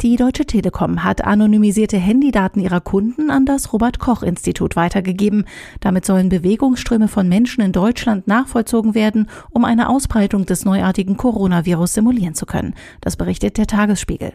Die Deutsche Telekom hat anonymisierte Handydaten ihrer Kunden an das Robert Koch Institut weitergegeben. Damit sollen Bewegungsströme von Menschen in Deutschland nachvollzogen werden, um eine Ausbreitung des neuartigen Coronavirus simulieren zu können. Das berichtet der Tagesspiegel.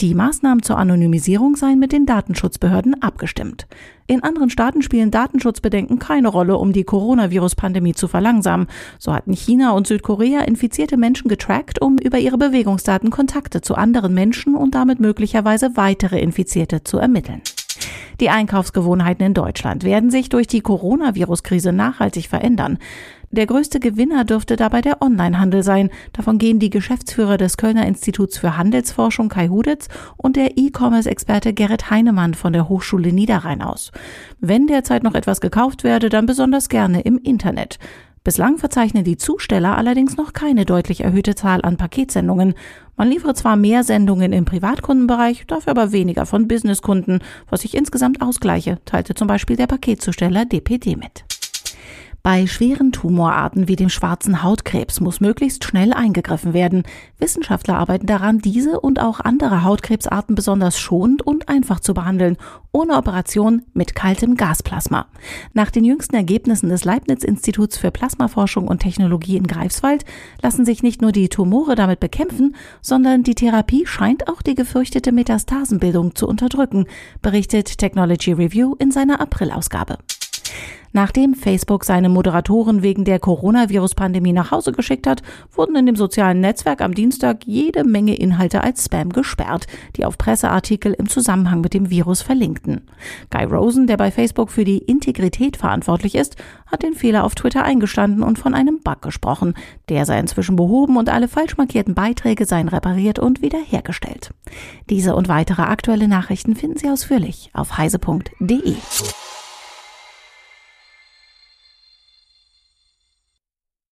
Die Maßnahmen zur Anonymisierung seien mit den Datenschutzbehörden abgestimmt. In anderen Staaten spielen Datenschutzbedenken keine Rolle, um die Coronavirus-Pandemie zu verlangsamen. So hatten China und Südkorea infizierte Menschen getrackt, um über ihre Bewegungsdaten Kontakte zu anderen Menschen und damit möglicherweise weitere Infizierte zu ermitteln. Die Einkaufsgewohnheiten in Deutschland werden sich durch die Coronavirus-Krise nachhaltig verändern. Der größte Gewinner dürfte dabei der Onlinehandel sein. Davon gehen die Geschäftsführer des Kölner Instituts für Handelsforschung Kai Huditz und der E-Commerce-Experte Gerrit Heinemann von der Hochschule Niederrhein aus. Wenn derzeit noch etwas gekauft werde, dann besonders gerne im Internet. Bislang verzeichnen die Zusteller allerdings noch keine deutlich erhöhte Zahl an Paketsendungen. Man liefere zwar mehr Sendungen im Privatkundenbereich, dafür aber weniger von Businesskunden, was sich insgesamt ausgleiche, teilte zum Beispiel der Paketzusteller DPD mit. Bei schweren Tumorarten wie dem schwarzen Hautkrebs muss möglichst schnell eingegriffen werden. Wissenschaftler arbeiten daran, diese und auch andere Hautkrebsarten besonders schonend und einfach zu behandeln, ohne Operation mit kaltem Gasplasma. Nach den jüngsten Ergebnissen des Leibniz-Instituts für Plasmaforschung und Technologie in Greifswald lassen sich nicht nur die Tumore damit bekämpfen, sondern die Therapie scheint auch die gefürchtete Metastasenbildung zu unterdrücken, berichtet Technology Review in seiner Aprilausgabe. Nachdem Facebook seine Moderatoren wegen der Coronavirus-Pandemie nach Hause geschickt hat, wurden in dem sozialen Netzwerk am Dienstag jede Menge Inhalte als Spam gesperrt, die auf Presseartikel im Zusammenhang mit dem Virus verlinkten. Guy Rosen, der bei Facebook für die Integrität verantwortlich ist, hat den Fehler auf Twitter eingestanden und von einem Bug gesprochen. Der sei inzwischen behoben und alle falsch markierten Beiträge seien repariert und wiederhergestellt. Diese und weitere aktuelle Nachrichten finden Sie ausführlich auf heise.de.